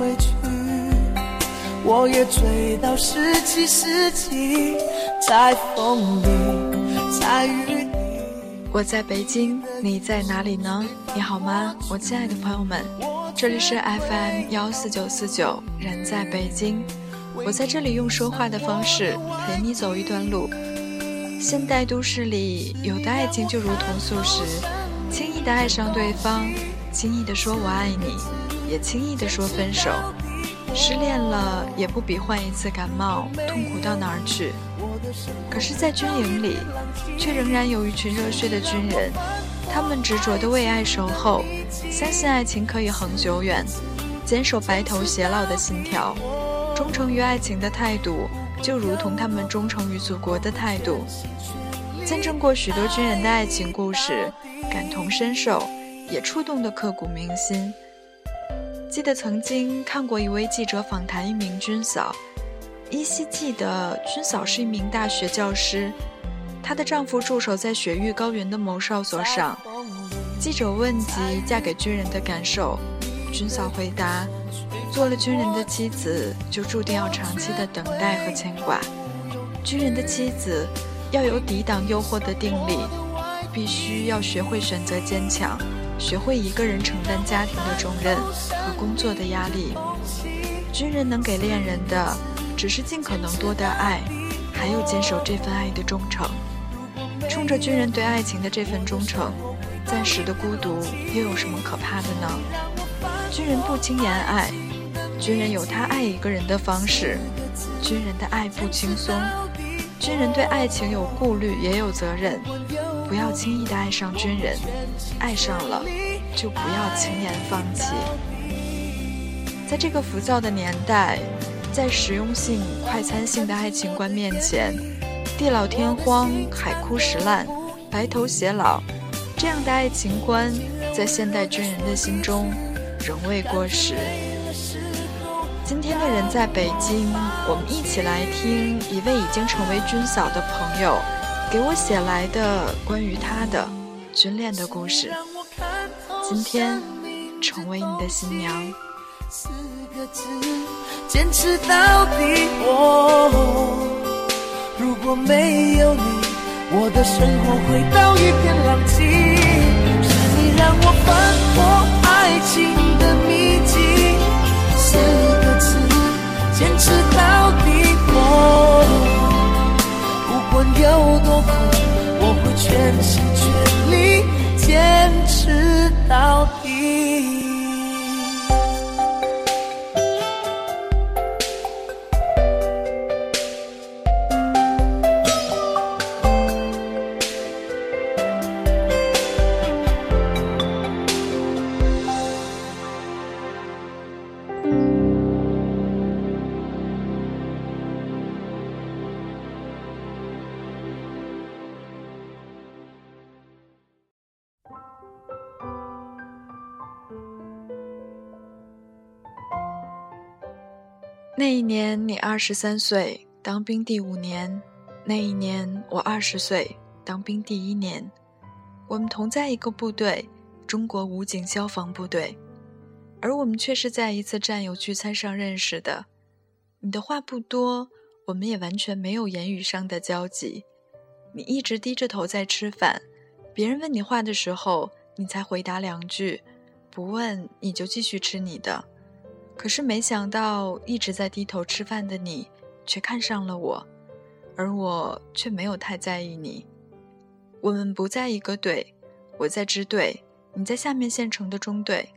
回去，我也追到十七世纪，在风里，在雨里。我在北京，你在哪里呢？你好吗，我亲爱的朋友们，这里是 FM 幺四九四九，人在北京。我在这里用说话的方式陪你走一段路。现代都市里，有的爱情就如同素食，轻易的爱上对方，轻易的说我爱你，也轻易地说分手。失恋了也不比患一次感冒痛苦到哪儿去。可是，在军营里，却仍然有一群热血的军人，他们执着的为爱守候，相信爱情可以恒久远，坚守白头偕老的信条。忠诚于爱情的态度，就如同他们忠诚于祖国的态度。见证过许多军人的爱情故事，感同身受，也触动得刻骨铭心。记得曾经看过一位记者访谈一名军嫂，依稀记得军嫂是一名大学教师，她的丈夫驻守在雪域高原的某哨所上。记者问及嫁给军人的感受，军嫂回答。做了军人的妻子，就注定要长期的等待和牵挂。军人的妻子要有抵挡诱惑的定力，必须要学会选择坚强，学会一个人承担家庭的重任和工作的压力。军人能给恋人的，只是尽可能多的爱，还有坚守这份爱的忠诚。冲着军人对爱情的这份忠诚，暂时的孤独又有什么可怕的呢？军人不轻言爱。军人有他爱一个人的方式，军人的爱不轻松，军人对爱情有顾虑也有责任，不要轻易的爱上军人，爱上了就不要轻言放弃。在这个浮躁的年代，在实用性、快餐性的爱情观面前，地老天荒、海枯石烂、白头偕老，这样的爱情观，在现代军人的心中仍未过时。今天的人在北京，我们一起来听一位已经成为军嫂的朋友给我写来的关于他的军恋的故事。今天成为你的新娘。四个字，坚持到底。哦，如果没有你，我的生活会到一片狼藉。是你让我翻破爱情的秘籍。四个字。坚持到不管有多苦，我会全心全力坚持到底。那一年你二十三岁，当兵第五年；那一年我二十岁，当兵第一年。我们同在一个部队——中国武警消防部队，而我们却是在一次战友聚餐上认识的。你的话不多，我们也完全没有言语上的交集。你一直低着头在吃饭，别人问你话的时候，你才回答两句；不问，你就继续吃你的。可是没想到，一直在低头吃饭的你，却看上了我，而我却没有太在意你。我们不在一个队，我在支队，你在下面县城的中队。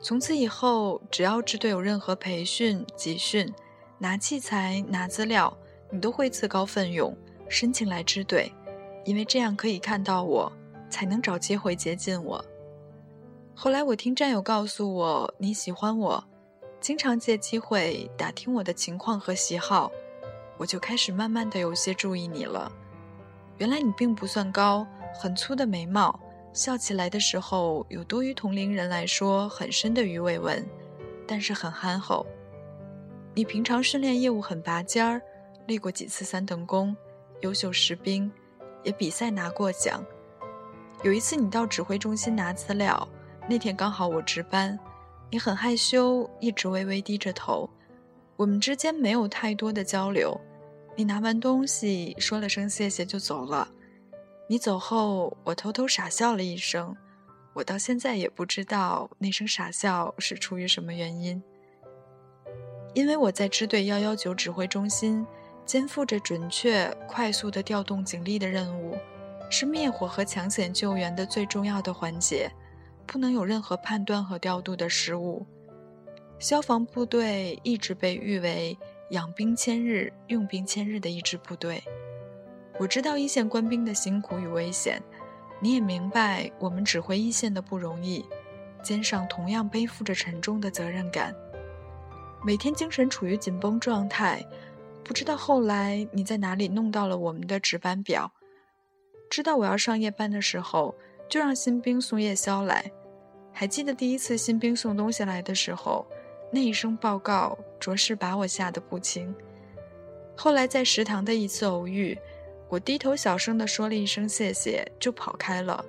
从此以后，只要支队有任何培训、集训、拿器材、拿资料，你都会自告奋勇申请来支队，因为这样可以看到我，才能找机会接近我。后来我听战友告诉我，你喜欢我。经常借机会打听我的情况和喜好，我就开始慢慢的有些注意你了。原来你并不算高，很粗的眉毛，笑起来的时候有多于同龄人来说很深的鱼尾纹，但是很憨厚。你平常训练业务很拔尖儿，立过几次三等功，优秀士兵，也比赛拿过奖。有一次你到指挥中心拿资料，那天刚好我值班，你很害羞，一直微微低着头，我们之间没有太多的交流。你拿完东西说了声谢谢就走了。你走后，我偷偷傻笑了一声，我到现在也不知道那声傻笑是出于什么原因。因为我在支队幺幺九指挥中心，肩负着准确、快速的调动警力的任务。是灭火和抢险救援的最重要的环节，不能有任何判断和调度的失误。消防部队一直被誉为“养兵千日，用兵千日”的一支部队。我知道一线官兵的辛苦与危险，你也明白我们指挥一线的不容易，肩上同样背负着沉重的责任感，每天精神处于紧绷状态。不知道后来你在哪里弄到了我们的值班表。知道我要上夜班的时候，就让新兵送夜宵来。还记得第一次新兵送东西来的时候，那一声报告，着实把我吓得不轻。后来在食堂的一次偶遇，我低头小声地说了一声谢谢，就跑开了。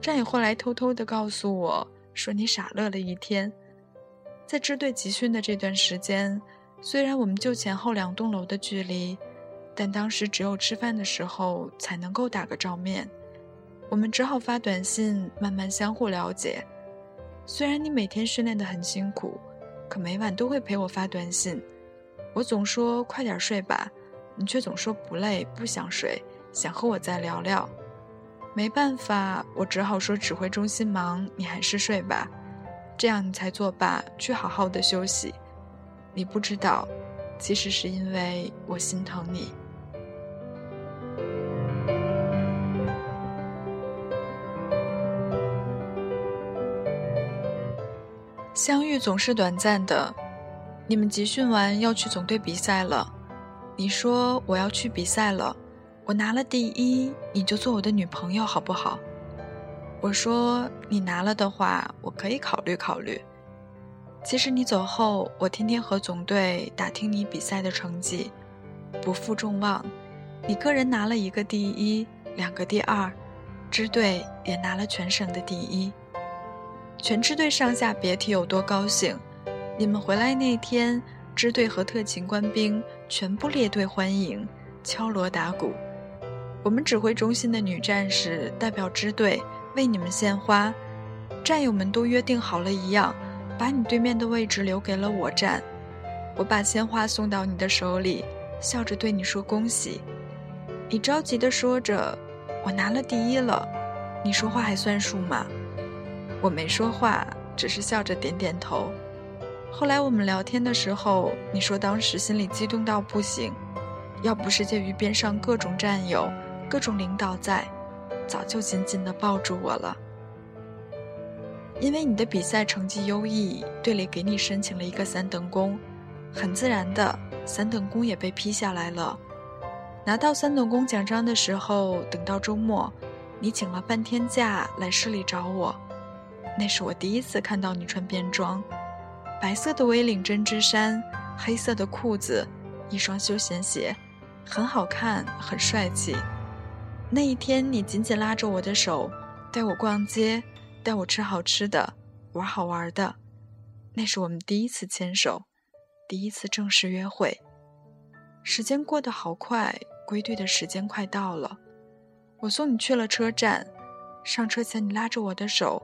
战友后来偷偷地告诉我说：“你傻乐了一天。”在支队集训的这段时间，虽然我们就前后两栋楼的距离。但当时只有吃饭的时候才能够打个照面，我们只好发短信慢慢相互了解。虽然你每天训练得很辛苦，可每晚都会陪我发短信。我总说快点睡吧，你却总说不累不想睡，想和我再聊聊。没办法，我只好说指挥中心忙，你还是睡吧，这样你才作罢去好好的休息。你不知道，其实是因为我心疼你。相遇总是短暂的，你们集训完要去总队比赛了。你说我要去比赛了，我拿了第一，你就做我的女朋友好不好？我说你拿了的话，我可以考虑考虑。其实你走后，我天天和总队打听你比赛的成绩，不负众望，你个人拿了一个第一，两个第二，支队也拿了全省的第一。全支队上下别提有多高兴！你们回来那天，支队和特勤官兵全部列队欢迎，敲锣打鼓。我们指挥中心的女战士代表支队为你们献花，战友们都约定好了一样，把你对面的位置留给了我站。我把鲜花送到你的手里，笑着对你说恭喜。你着急地说着：“我拿了第一了。”你说话还算数吗？我没说话，只是笑着点点头。后来我们聊天的时候，你说当时心里激动到不行，要不是介于边上各种战友、各种领导在，早就紧紧地抱住我了。因为你的比赛成绩优异，队里给你申请了一个三等功，很自然的，三等功也被批下来了。拿到三等功奖章的时候，等到周末，你请了半天假来市里找我。那是我第一次看到你穿便装，白色的 V 领针织衫，黑色的裤子，一双休闲鞋，很好看，很帅气。那一天，你紧紧拉着我的手，带我逛街，带我吃好吃的，玩好玩的。那是我们第一次牵手，第一次正式约会。时间过得好快，归队的时间快到了。我送你去了车站，上车前你拉着我的手。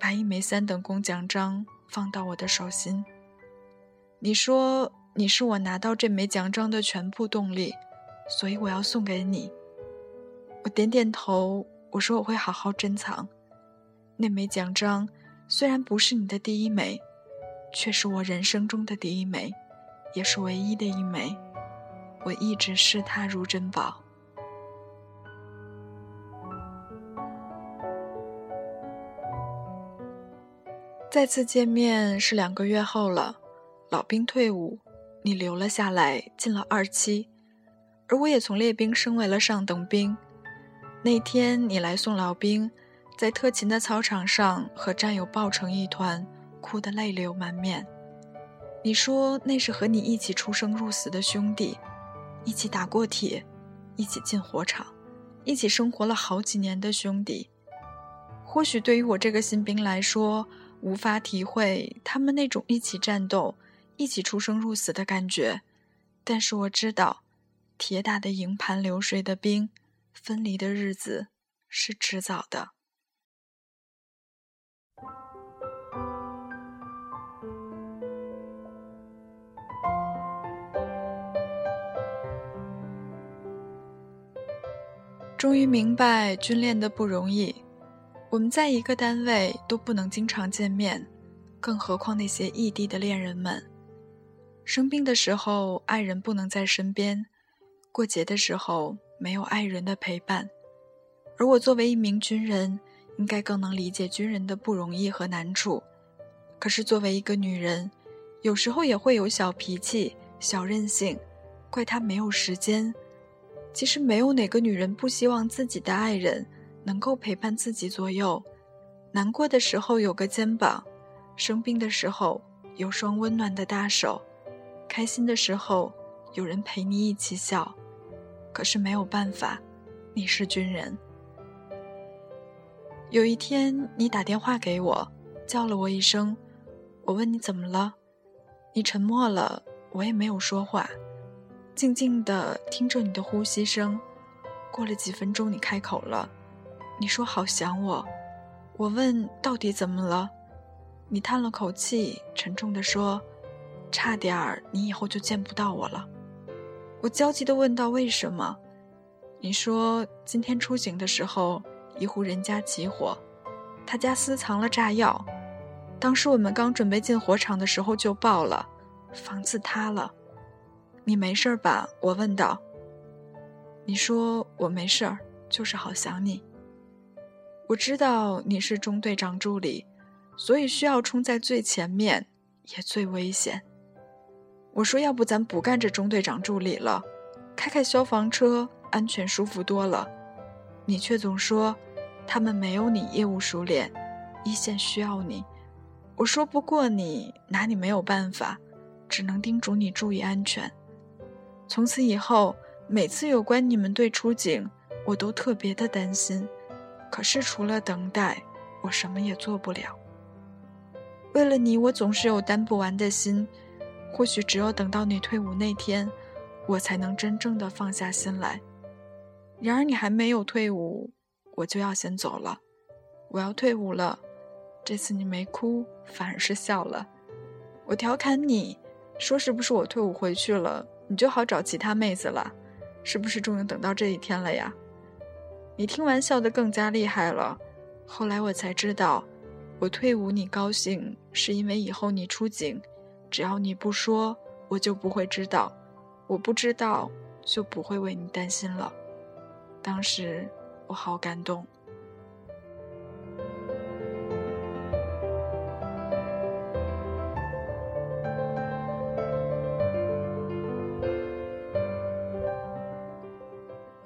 把一枚三等功奖章放到我的手心。你说你是我拿到这枚奖章的全部动力，所以我要送给你。我点点头，我说我会好好珍藏。那枚奖章虽然不是你的第一枚，却是我人生中的第一枚，也是唯一的一枚。我一直视它如珍宝。再次见面是两个月后了，老兵退伍，你留了下来，进了二期，而我也从列兵升为了上等兵。那天你来送老兵，在特勤的操场上和战友抱成一团，哭得泪流满面。你说那是和你一起出生入死的兄弟，一起打过铁，一起进火场，一起生活了好几年的兄弟。或许对于我这个新兵来说，无法体会他们那种一起战斗、一起出生入死的感觉，但是我知道，铁打的营盘流水的兵，分离的日子是迟早的。终于明白军恋的不容易。我们在一个单位都不能经常见面，更何况那些异地的恋人们。生病的时候，爱人不能在身边；过节的时候，没有爱人的陪伴。而我作为一名军人，应该更能理解军人的不容易和难处。可是作为一个女人，有时候也会有小脾气、小任性，怪她没有时间。其实没有哪个女人不希望自己的爱人能够陪伴自己左右，难过的时候有个肩膀，生病的时候有双温暖的大手，开心的时候有人陪你一起笑。可是没有办法，你是军人。有一天你打电话给我，叫了我一声，我问你怎么了，你沉默了，我也没有说话。静静的听着你的呼吸声，过了几分钟，你开口了，你说好想我。我问到底怎么了，你叹了口气，沉重地说：“差点儿，你以后就见不到我了。”我焦急地问道：“为什么？”你说：“今天出警的时候，一户人家起火，他家私藏了炸药，当时我们刚准备进火场的时候就爆了，房子塌了。”你没事吧？我问道。你说我没事儿，就是好想你。我知道你是中队长助理，所以需要冲在最前面，也最危险。我说要不咱不干这中队长助理了，开开消防车，安全舒服多了。你却总说他们没有你业务熟练，一线需要你。我说不过你，拿你没有办法，只能叮嘱你注意安全。从此以后，每次有关你们队出警，我都特别的担心。可是除了等待，我什么也做不了。为了你，我总是有担不完的心。或许只有等到你退伍那天，我才能真正的放下心来。然而你还没有退伍，我就要先走了。我要退伍了，这次你没哭，反而是笑了。我调侃你说：“是不是我退伍回去了？”你就好找其他妹子了，是不是终于等到这一天了呀？你听完笑得更加厉害了。后来我才知道，我退伍你高兴，是因为以后你出警，只要你不说，我就不会知道；我不知道，就不会为你担心了。当时我好感动。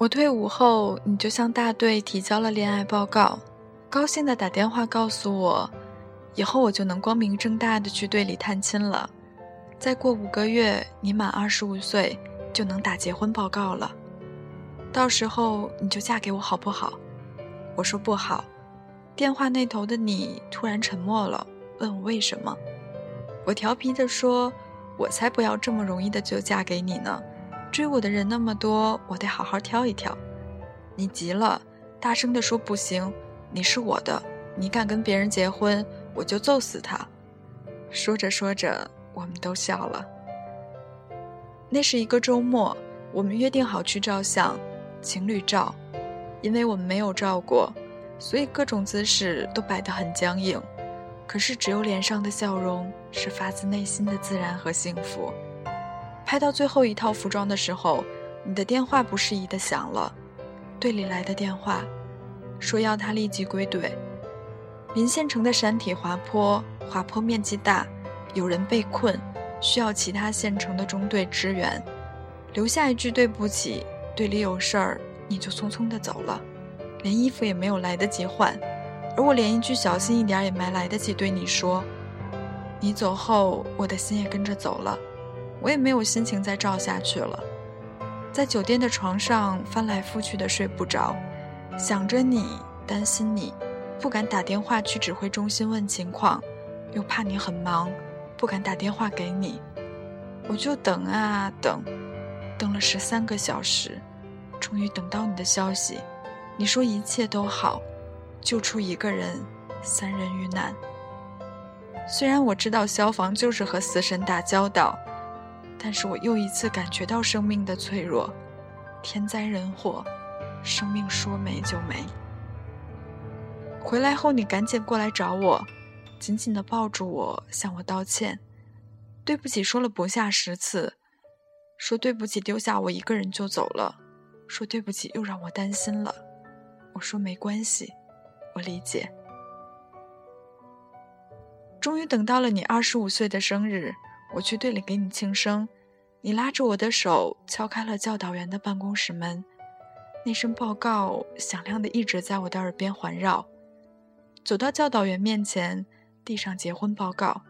我退伍后，你就向大队提交了恋爱报告，高兴的打电话告诉我，以后我就能光明正大的去队里探亲了。再过五个月，你满二十五岁，就能打结婚报告了。到时候你就嫁给我好不好？我说不好。电话那头的你突然沉默了，问我为什么。我调皮的说，我才不要这么容易的就嫁给你呢。追我的人那么多，我得好好挑一挑。你急了，大声地说：“不行，你是我的，你敢跟别人结婚，我就揍死他。”说着说着，我们都笑了。那是一个周末，我们约定好去照相，情侣照。因为我们没有照过，所以各种姿势都摆得很僵硬。可是只有脸上的笑容是发自内心的自然和幸福。拍到最后一套服装的时候，你的电话不适宜的响了，队里来的电话，说要他立即归队。临县城的山体滑坡，滑坡面积大，有人被困，需要其他县城的中队支援。留下一句对不起，队里有事儿，你就匆匆的走了，连衣服也没有来得及换，而我连一句小心一点也没来得及对你说。你走后，我的心也跟着走了。我也没有心情再照下去了。在酒店的床上翻来覆去的睡不着，想着你，担心你，不敢打电话去指挥中心问情况，又怕你很忙，不敢打电话给你。我就等啊等，等了十三个小时，终于等到你的消息。你说一切都好，救出一个人，三人遇难。虽然我知道消防就是和死神打交道。但是我又一次感觉到生命的脆弱，天灾人祸，生命说没就没。回来后，你赶紧过来找我，紧紧地抱住我，向我道歉，对不起，说了不下十次，说对不起，丢下我一个人就走了，说对不起，又让我担心了。我说没关系，我理解。终于等到了你二十五岁的生日。我去队里给你庆生，你拉着我的手敲开了教导员的办公室门，那声报告响亮的一直在我的耳边环绕。走到教导员面前，递上结婚报告，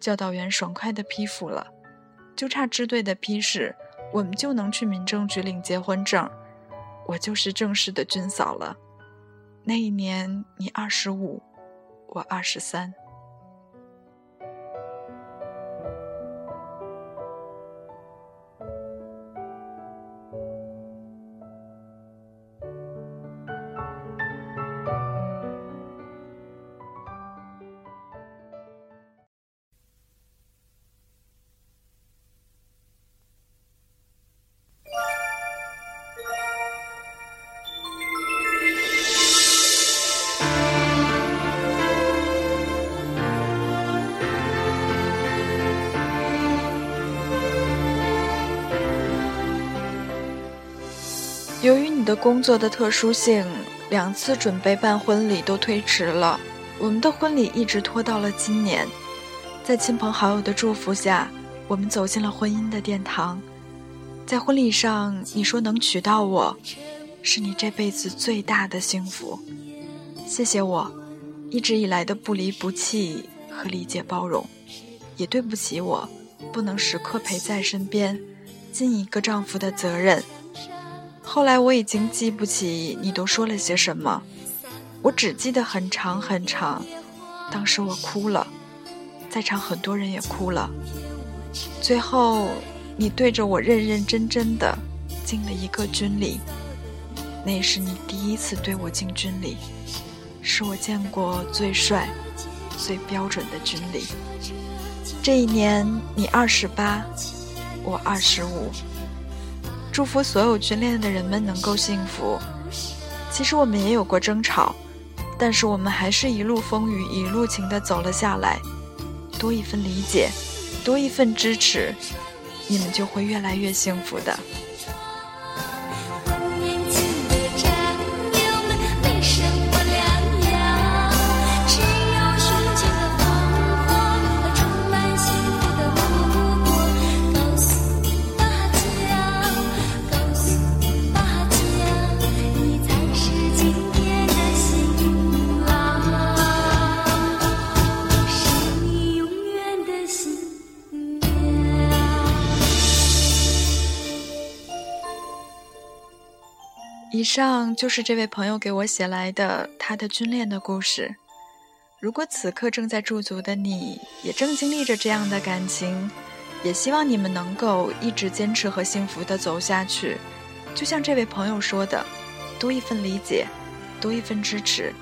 教导员爽快地批复了，就差支队的批示，我们就能去民政局领结婚证，我就是正式的军嫂了。那一年你二十五，我二十三。的工作的特殊性，两次准备办婚礼都推迟了。我们的婚礼一直拖到了今年。在亲朋好友的祝福下，我们走进了婚姻的殿堂。在婚礼上，你说能娶到我，是你这辈子最大的幸福。谢谢我，一直以来的不离不弃和理解包容，也对不起我，不能时刻陪在身边，尽一个丈夫的责任。后来我已经记不起你都说了些什么，我只记得很长很长。当时我哭了，在场很多人也哭了。最后，你对着我认认真真的敬了一个军礼，那是你第一次对我敬军礼，是我见过最帅、最标准的军礼。这一年你二十八，我二十五。祝福所有军恋的人们能够幸福。其实我们也有过争吵，但是我们还是一路风雨一路情的走了下来。多一份理解，多一份支持，你们就会越来越幸福的。以上就是这位朋友给我写来的他的军恋的故事。如果此刻正在驻足的你，也正经历着这样的感情，也希望你们能够一直坚持和幸福的走下去。就像这位朋友说的，多一份理解，多一份支持，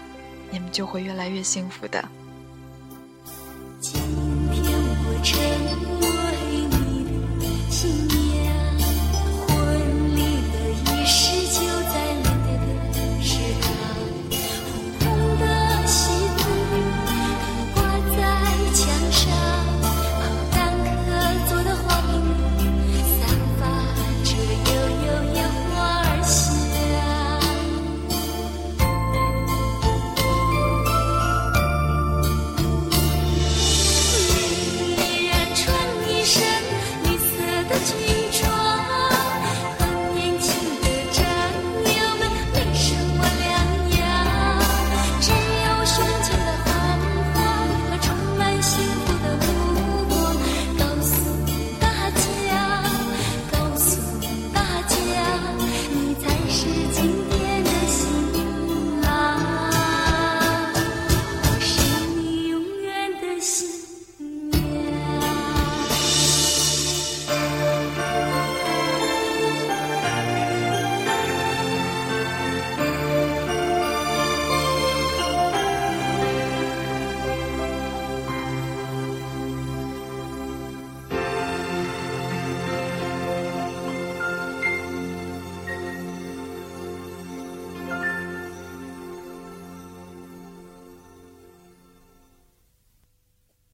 你们就会越来越幸福的。今天我